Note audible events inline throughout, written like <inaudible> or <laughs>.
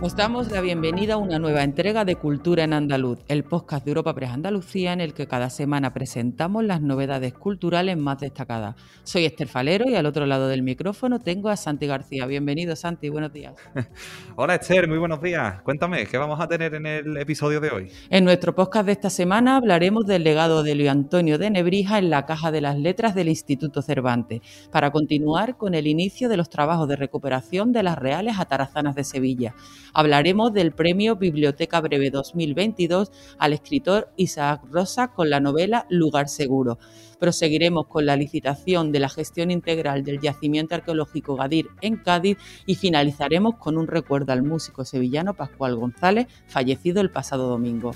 Os damos la bienvenida a una nueva entrega de Cultura en Andaluz, el podcast de Europa Press Andalucía en el que cada semana presentamos las novedades culturales más destacadas. Soy Esther Falero y al otro lado del micrófono tengo a Santi García. Bienvenido Santi, buenos días. <laughs> Hola Esther, muy buenos días. Cuéntame, ¿qué vamos a tener en el episodio de hoy? En nuestro podcast de esta semana hablaremos del legado de Luis Antonio de Nebrija en la Caja de las Letras del Instituto Cervantes, para continuar con el inicio de los trabajos de recuperación de las Reales Atarazanas de Sevilla hablaremos del Premio Biblioteca Breve 2022 al escritor Isaac Rosa con la novela Lugar Seguro. Proseguiremos con la licitación de la gestión integral del yacimiento arqueológico Gadir en Cádiz y finalizaremos con un recuerdo al músico sevillano Pascual González, fallecido el pasado domingo.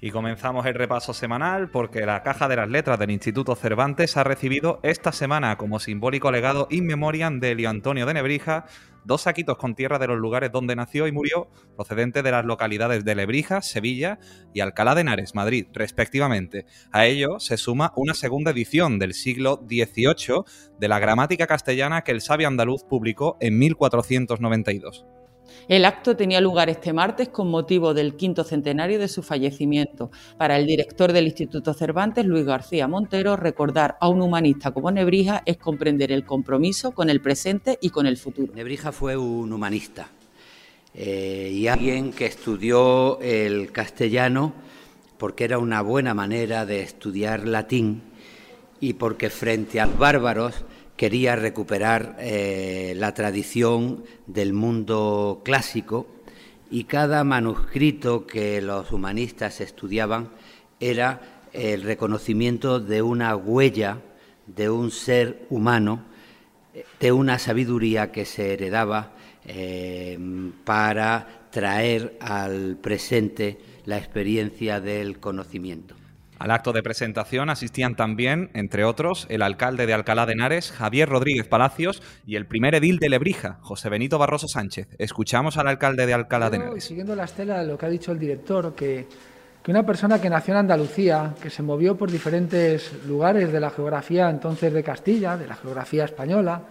Y comenzamos el repaso semanal porque la Caja de las Letras del Instituto Cervantes ha recibido esta semana como simbólico legado in memoriam de Elio Antonio de Nebrija dos saquitos con tierra de los lugares donde nació y murió, procedente de las localidades de Lebrija, Sevilla y Alcalá de Henares, Madrid, respectivamente. A ello se suma una segunda edición del siglo XVIII de la gramática castellana que el sabio andaluz publicó en 1492. El acto tenía lugar este martes con motivo del quinto centenario de su fallecimiento. Para el director del Instituto Cervantes, Luis García Montero, recordar a un humanista como Nebrija es comprender el compromiso con el presente y con el futuro. Nebrija fue un humanista eh, y alguien que estudió el castellano porque era una buena manera de estudiar latín y porque frente a los bárbaros quería recuperar eh, la tradición del mundo clásico y cada manuscrito que los humanistas estudiaban era el reconocimiento de una huella de un ser humano, de una sabiduría que se heredaba eh, para traer al presente la experiencia del conocimiento. Al acto de presentación asistían también, entre otros, el alcalde de Alcalá de Henares, Javier Rodríguez Palacios, y el primer edil de Lebrija, José Benito Barroso Sánchez. Escuchamos al alcalde de Alcalá de Henares. Siguiendo la estela de lo que ha dicho el director, que, que una persona que nació en Andalucía, que se movió por diferentes lugares de la geografía entonces de Castilla, de la geografía española,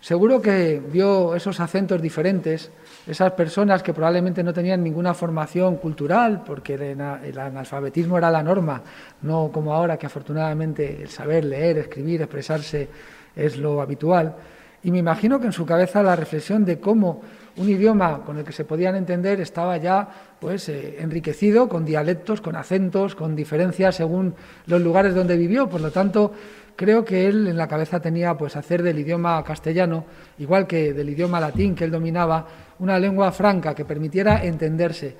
seguro que vio esos acentos diferentes esas personas que probablemente no tenían ninguna formación cultural, porque el analfabetismo era la norma, no como ahora que afortunadamente el saber leer, escribir, expresarse es lo habitual. Y me imagino que en su cabeza la reflexión de cómo un idioma con el que se podían entender estaba ya pues eh, enriquecido con dialectos, con acentos, con diferencias según los lugares donde vivió. Por lo tanto, creo que él en la cabeza tenía pues hacer del idioma castellano, igual que del idioma latín que él dominaba, una lengua franca que permitiera entenderse,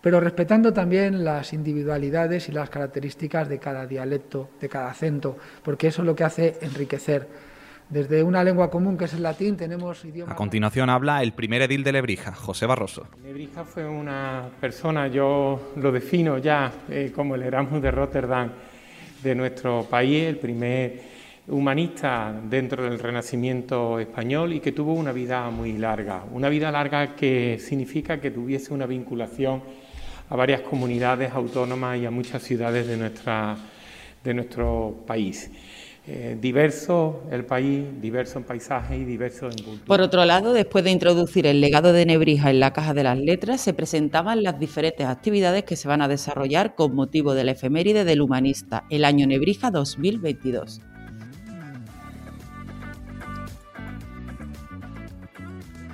pero respetando también las individualidades y las características de cada dialecto, de cada acento, porque eso es lo que hace enriquecer. Desde una lengua común que es el latín tenemos idiomas... A continuación habla el primer edil de Lebrija, José Barroso. Lebrija fue una persona, yo lo defino ya eh, como el Erasmus de Rotterdam de nuestro país, el primer humanista dentro del Renacimiento español y que tuvo una vida muy larga. Una vida larga que significa que tuviese una vinculación a varias comunidades autónomas y a muchas ciudades de, nuestra, de nuestro país. Eh, diverso el país, diverso en paisaje y diverso en cultura. Por otro lado, después de introducir el legado de Nebrija en la Caja de las Letras, se presentaban las diferentes actividades que se van a desarrollar con motivo de la efeméride del humanista, el año Nebrija 2022.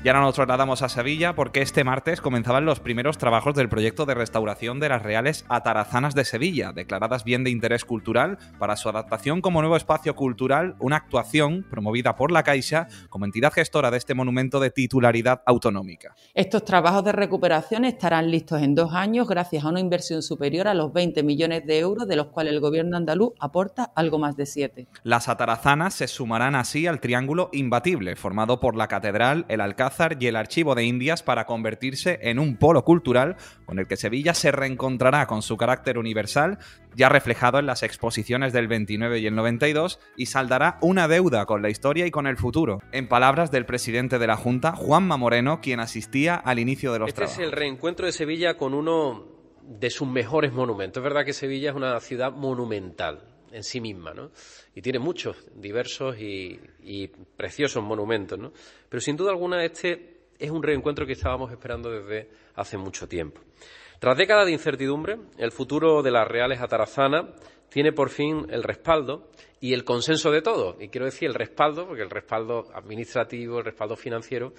Y ahora nos trasladamos a Sevilla porque este martes comenzaban los primeros trabajos del proyecto de restauración de las Reales Atarazanas de Sevilla, declaradas bien de interés cultural para su adaptación como nuevo espacio cultural, una actuación promovida por la Caixa como entidad gestora de este monumento de titularidad autonómica. Estos trabajos de recuperación estarán listos en dos años gracias a una inversión superior a los 20 millones de euros, de los cuales el gobierno andaluz aporta algo más de 7. Las atarazanas se sumarán así al triángulo imbatible, formado por la catedral, el alcázar, y el Archivo de Indias para convertirse en un polo cultural con el que Sevilla se reencontrará con su carácter universal, ya reflejado en las exposiciones del 29 y el 92, y saldará una deuda con la historia y con el futuro, en palabras del presidente de la Junta, Juanma Moreno, quien asistía al inicio de los este trabajos. Este es el reencuentro de Sevilla con uno de sus mejores monumentos. Es verdad que Sevilla es una ciudad monumental en sí misma, ¿no? Y tiene muchos diversos y, preciosos monumentos, ¿no? Pero sin duda alguna este es un reencuentro que estábamos esperando desde hace mucho tiempo. Tras décadas de incertidumbre, el futuro de las Reales Atarazana tiene por fin el respaldo y el consenso de todos. Y quiero decir el respaldo, porque el respaldo administrativo, el respaldo financiero,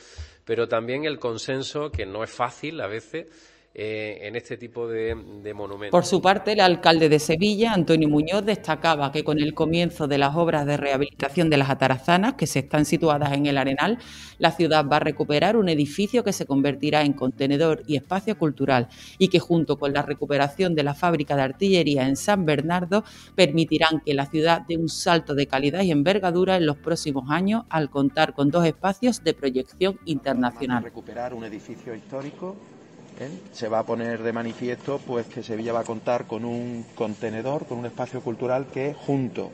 pero también el consenso, que no es fácil a veces, eh, en este tipo de, monumentos. Por su parte, el alcalde de Sevilla, Antonio Muñoz, destacaba que con el comienzo de las obras de rehabilitación de las atarazanas, que se están situadas en el Arenal, la ciudad va a recuperar un edificio que se convertirá en contenedor y espacio cultural y que junto con la recuperación de la fábrica de artillería en San Bernardo permitirán que la ciudad dé un salto de calidad y envergadura en los próximos años al contar con dos espacios de proyección internacional. Recuperar un edificio histórico ¿eh? se va a poner de manifiesto pues que Sevilla va a contar con un contenedor, con un espacio cultural que junto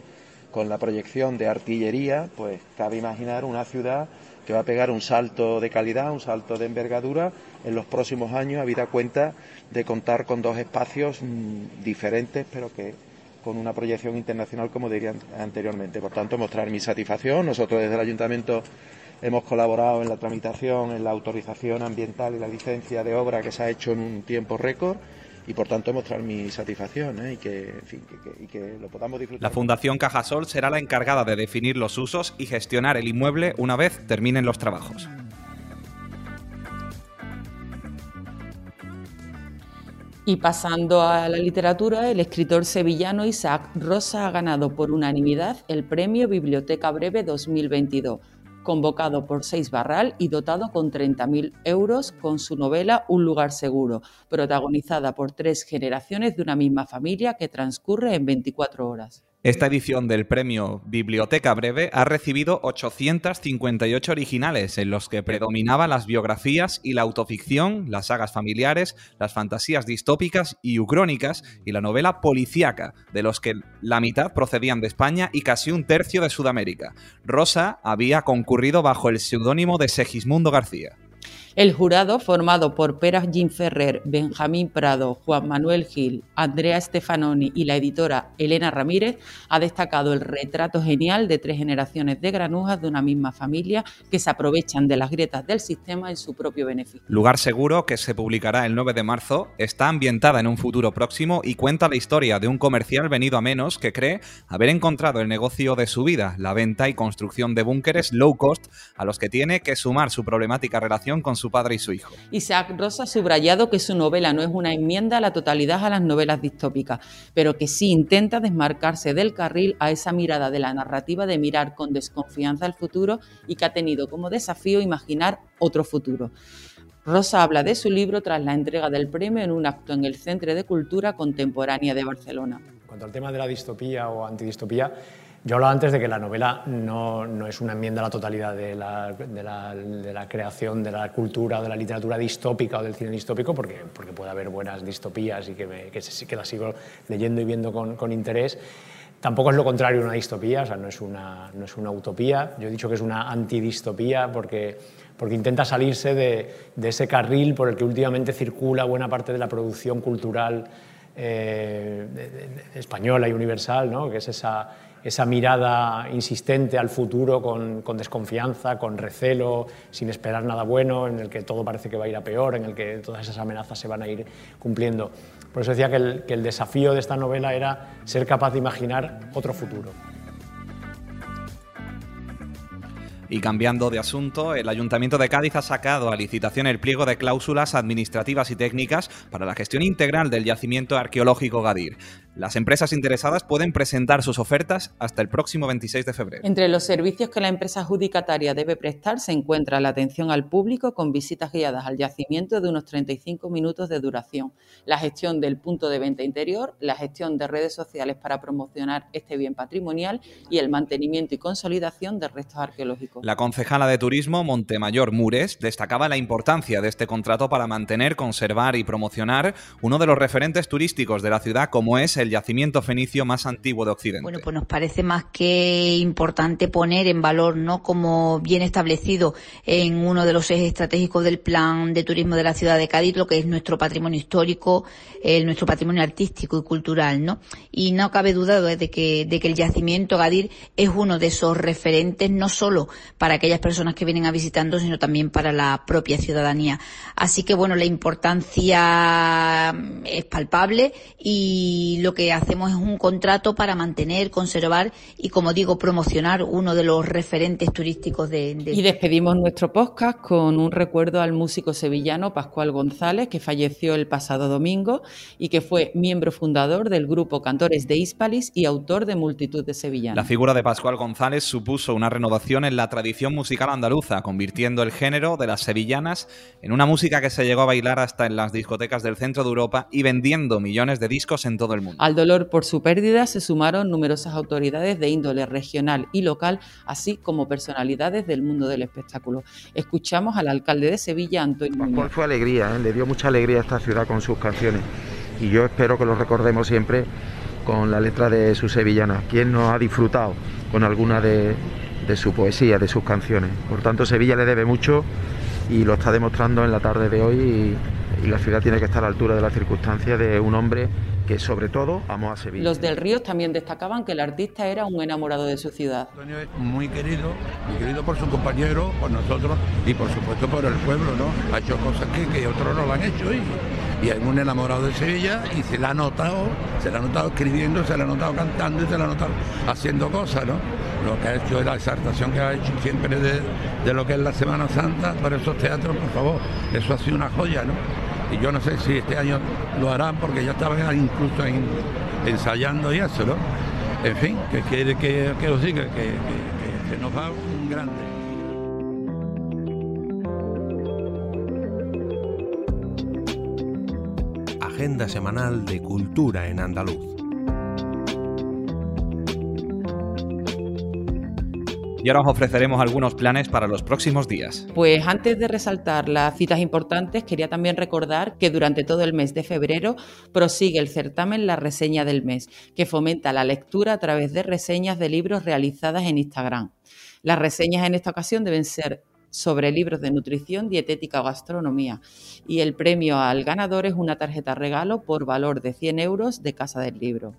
con la proyección de artillería, pues cabe imaginar una ciudad que va a pegar un salto de calidad, un salto de envergadura en los próximos años, habida cuenta de contar con dos espacios mm, diferentes, pero que con una proyección internacional, como diría anteriormente. Por tanto, mostrar mi satisfacción. Nosotros desde el Ayuntamiento Hemos colaborado en la tramitación, en la autorización ambiental y la licencia de obra que se ha hecho en un tiempo récord y por tanto mostrar mi satisfacción ¿eh? y, que, que, lo podamos disfrutar. La Fundación Cajasol será la encargada de definir los usos y gestionar el inmueble una vez terminen los trabajos. Y pasando a la literatura, el escritor sevillano Isaac Rosa ha ganado por unanimidad el premio Biblioteca Breve 2022 convocado por Seis Barral y dotado con 30.000 euros con su novela Un lugar seguro, protagonizada por tres generaciones de una misma familia que transcurre en 24 horas. Esta edición del premio Biblioteca Breve ha recibido 858 originales, en los que predominaban las biografías y la autoficción, las sagas familiares, las fantasías distópicas y ucrónicas y la novela policíaca, de los que la mitad procedían de España y casi un tercio de Sudamérica. Rosa había concurrido bajo el seudónimo de Segismundo García. El jurado, formado por Pera Jim Ferrer, Benjamín Prado, Juan Manuel Gil, Andrea Stefanoni y la editora Elena Ramírez, ha destacado el retrato genial de tres generaciones de granujas de una misma familia que se aprovechan de las grietas del sistema en su propio beneficio. Lugar Seguro, que se publicará el 9 de marzo, está ambientada en un futuro próximo y cuenta la historia de un comercial venido a menos que cree haber encontrado el negocio de su vida, la venta y construcción de búnkeres low cost, a los que tiene que sumar su problemática relación con su padre y su hijo. Isaac Rosa ha subrayado que su novela no es una enmienda a la totalidad a las novelas distópicas, pero que sí intenta desmarcarse del carril a esa mirada de la narrativa de mirar con desconfianza al futuro y que ha tenido como desafío imaginar otro futuro. Rosa habla de su libro tras la entrega del premio en un acto en el Centro de Cultura Contemporánea de Barcelona. En cuanto al tema de la distopía o antidistopía, yo hablaba antes de que la novela no, no es una enmienda a la totalidad de la, de, la, de la, creación de la cultura de la literatura distópica o del cine distópico, porque, porque puede haber buenas distopías y que, me, que, que las sigo leyendo y viendo con, con, interés. Tampoco es lo contrario una distopía, o sea, no es una, no es una utopía. Yo he dicho que es una antidistopía porque, porque intenta salirse de, de ese carril por el que últimamente circula buena parte de la producción cultural eh, española y universal, ¿no? que es esa esa mirada insistente al futuro con, desconfianza, con recelo, sin esperar nada bueno, en el que todo parece que va a ir a peor, en el que todas esas amenazas se van a ir cumpliendo. Por eso decía que el, que el desafío de esta novela era ser capaz de imaginar otro futuro. Y cambiando de asunto, el Ayuntamiento de Cádiz ha sacado a licitación el pliego de cláusulas administrativas y técnicas para la gestión integral del yacimiento arqueológico Gadir. Las empresas interesadas pueden presentar sus ofertas hasta el próximo 26 de febrero. Entre los servicios que la empresa adjudicataria debe prestar se encuentra la atención al público con visitas guiadas al yacimiento de unos 35 minutos de duración, la gestión del punto de venta interior, la gestión de redes sociales para promocionar este bien patrimonial y el mantenimiento y consolidación de restos arqueológicos. La concejala de Turismo, Montemayor Mures, destacaba la importancia de este contrato para mantener, conservar y promocionar uno de los referentes turísticos de la ciudad como es el yacimiento fenicio más antiguo de Occidente. Bueno, pues nos parece más que importante poner en valor, ¿no? Como bien establecido en uno de los ejes estratégicos del plan de turismo de la ciudad de Cádiz, lo que es nuestro patrimonio histórico, nuestro patrimonio artístico y cultural, ¿no? Y no cabe duda de que, de que el yacimiento Gadir es uno de esos referentes, no solo para aquellas personas que vienen a visitarnos, sino también para la propia ciudadanía. Así que, bueno, la importancia es palpable y lo que hacemos es un contrato para mantener, conservar y, como digo, promocionar uno de los referentes turísticos de, Y despedimos nuestro podcast con un recuerdo al músico sevillano Pascual González, que falleció el pasado domingo y que fue miembro fundador del grupo Cantores de Hispalis y autor de multitud de sevillanas. La figura de Pascual González supuso una renovación en la tradición musical andaluza, convirtiendo el género de las sevillanas en una música que se llegó a bailar hasta en las discotecas del centro de Europa y vendiendo millones de discos en todo el mundo. Al dolor por su pérdida se sumaron numerosas autoridades de índole regional y local, así como personalidades del mundo del espectáculo. Escuchamos al alcalde de Sevilla, Antonio Pascual fue alegría, ¿eh? le dio mucha alegría a esta ciudad con sus canciones y yo espero que lo recordemos siempre con la letra de su sevillana. ¿Quién no ha disfrutado con alguna de, de su poesía, de sus canciones? Por tanto, Sevilla le debe mucho y lo está demostrando en la tarde de hoy y, y la ciudad tiene que estar a la altura de la circunstancia de un hombre que sobre todo amó a Sevilla. Los del Río también destacaban que el artista era un enamorado de su ciudad. Antonio es muy querido, muy querido por sus compañeros, por nosotros y por supuesto por el pueblo, ¿no? Ha hecho cosas que, que otros no lo han hecho y, y es un enamorado de Sevilla y se la ha notado, se la ha notado escribiendo, se la ha notado cantando y se la ha notado haciendo cosas, ¿no? Lo que ha hecho es la exaltación que ha hecho siempre de, de lo que es la Semana Santa para esos teatros, por favor, eso ha sido una joya, ¿no? Y yo no sé si este año lo harán porque ya estaban incluso en, ensayando y eso, ¿no? En fin, que quiere que, que, os diga que, que nos va un grande. Agenda semanal de cultura en andaluz. Y ahora os ofreceremos algunos planes para los próximos días. Pues antes de resaltar las citas importantes, quería también recordar que durante todo el mes de febrero prosigue el certamen La Reseña del Mes, que fomenta la lectura a través de reseñas de libros realizadas en Instagram. Las reseñas en esta ocasión deben ser sobre libros de nutrición, dietética o gastronomía. Y el premio al ganador es una tarjeta regalo por valor de 100 euros de Casa del Libro.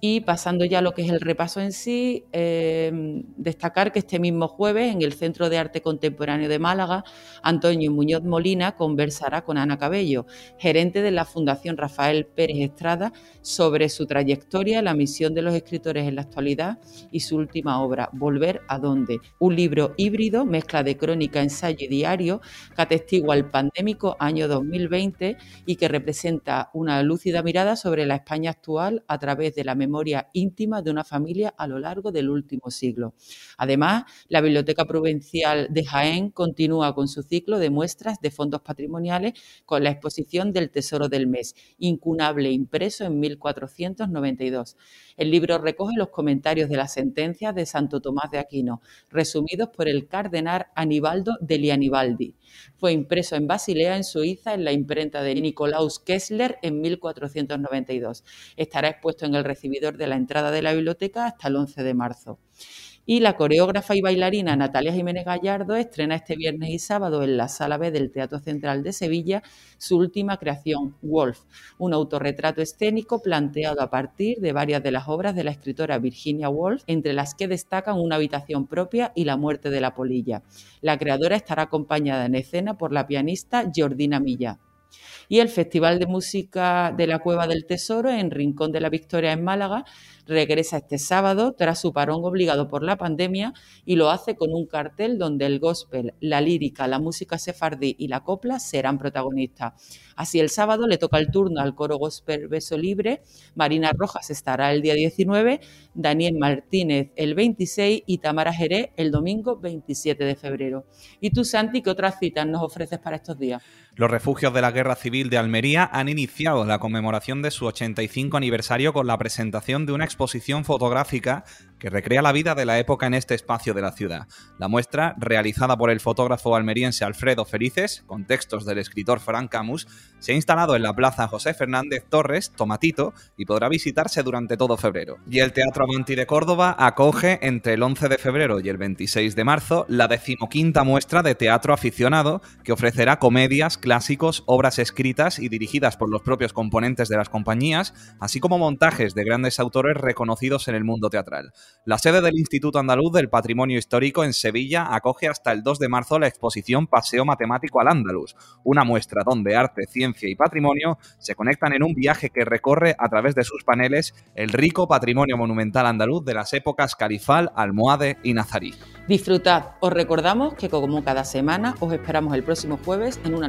Y pasando ya a lo que es el repaso en sí, eh, destacar que este mismo jueves en el Centro de Arte Contemporáneo de Málaga, Antonio Muñoz Molina conversará con Ana Cabello, gerente de la Fundación Rafael Pérez Estrada, sobre su trayectoria, la misión de los escritores en la actualidad y su última obra, Volver a dónde, un libro híbrido, mezcla de crónica, ensayo y diario, que atestigua el pandémico año 2020 y que representa una lúcida mirada sobre la España actual a través de la memoria memoria íntima de una familia a lo largo del último siglo. Además, la Biblioteca Provincial de Jaén continúa con su ciclo de muestras de fondos patrimoniales con la exposición del Tesoro del Mes, incunable impreso en 1492. El libro recoge los comentarios de las sentencias de Santo Tomás de Aquino, resumidos por el cardenal Anibaldo de Lianibaldi. Fue impreso en Basilea, en Suiza, en la imprenta de Nicolaus Kessler en 1492. Estará expuesto en el de la entrada de la biblioteca hasta el 11 de marzo. Y la coreógrafa y bailarina Natalia Jiménez Gallardo estrena este viernes y sábado en la Sala B del Teatro Central de Sevilla su última creación, Wolf, un autorretrato escénico planteado a partir de varias de las obras de la escritora Virginia Woolf, entre las que destacan Una habitación propia y La muerte de la polilla. La creadora estará acompañada en escena por la pianista Jordina Milla y el Festival de Música de la Cueva del Tesoro en Rincón de la Victoria en Málaga regresa este sábado tras su parón obligado por la pandemia y lo hace con un cartel donde el gospel, la lírica, la música sefardí y la copla serán protagonistas. Así el sábado le toca el turno al coro gospel Beso Libre, Marina Rojas estará el día 19, Daniel Martínez el 26 y Tamara Jerez el domingo 27 de febrero. ¿Y tú, Santi, qué otras citas nos ofreces para estos días? Los refugios de la Guerra Civil de Almería han iniciado la conmemoración de su 85 aniversario con la presentación de una exposición fotográfica que recrea la vida de la época en este espacio de la ciudad. La muestra, realizada por el fotógrafo almeriense Alfredo Felices, con textos del escritor Frank Camus, se ha instalado en la Plaza José Fernández Torres, Tomatito, y podrá visitarse durante todo febrero. Y el Teatro Avanti de Córdoba acoge entre el 11 de febrero y el 26 de marzo la decimoquinta muestra de teatro aficionado que ofrecerá comedias, clásicos, obras escritas y dirigidas por los propios componentes de las compañías, así como montajes de grandes autores reconocidos en el mundo teatral. La sede del Instituto Andaluz del Patrimonio Histórico en Sevilla acoge hasta el 2 de marzo la exposición Paseo Matemático al Andaluz, una muestra donde arte, ciencia y patrimonio se conectan en un viaje que recorre a través de sus paneles el rico patrimonio monumental andaluz de las épocas califal, almohade y nazarí. Disfrutad, os recordamos que como cada semana os esperamos el próximo jueves en una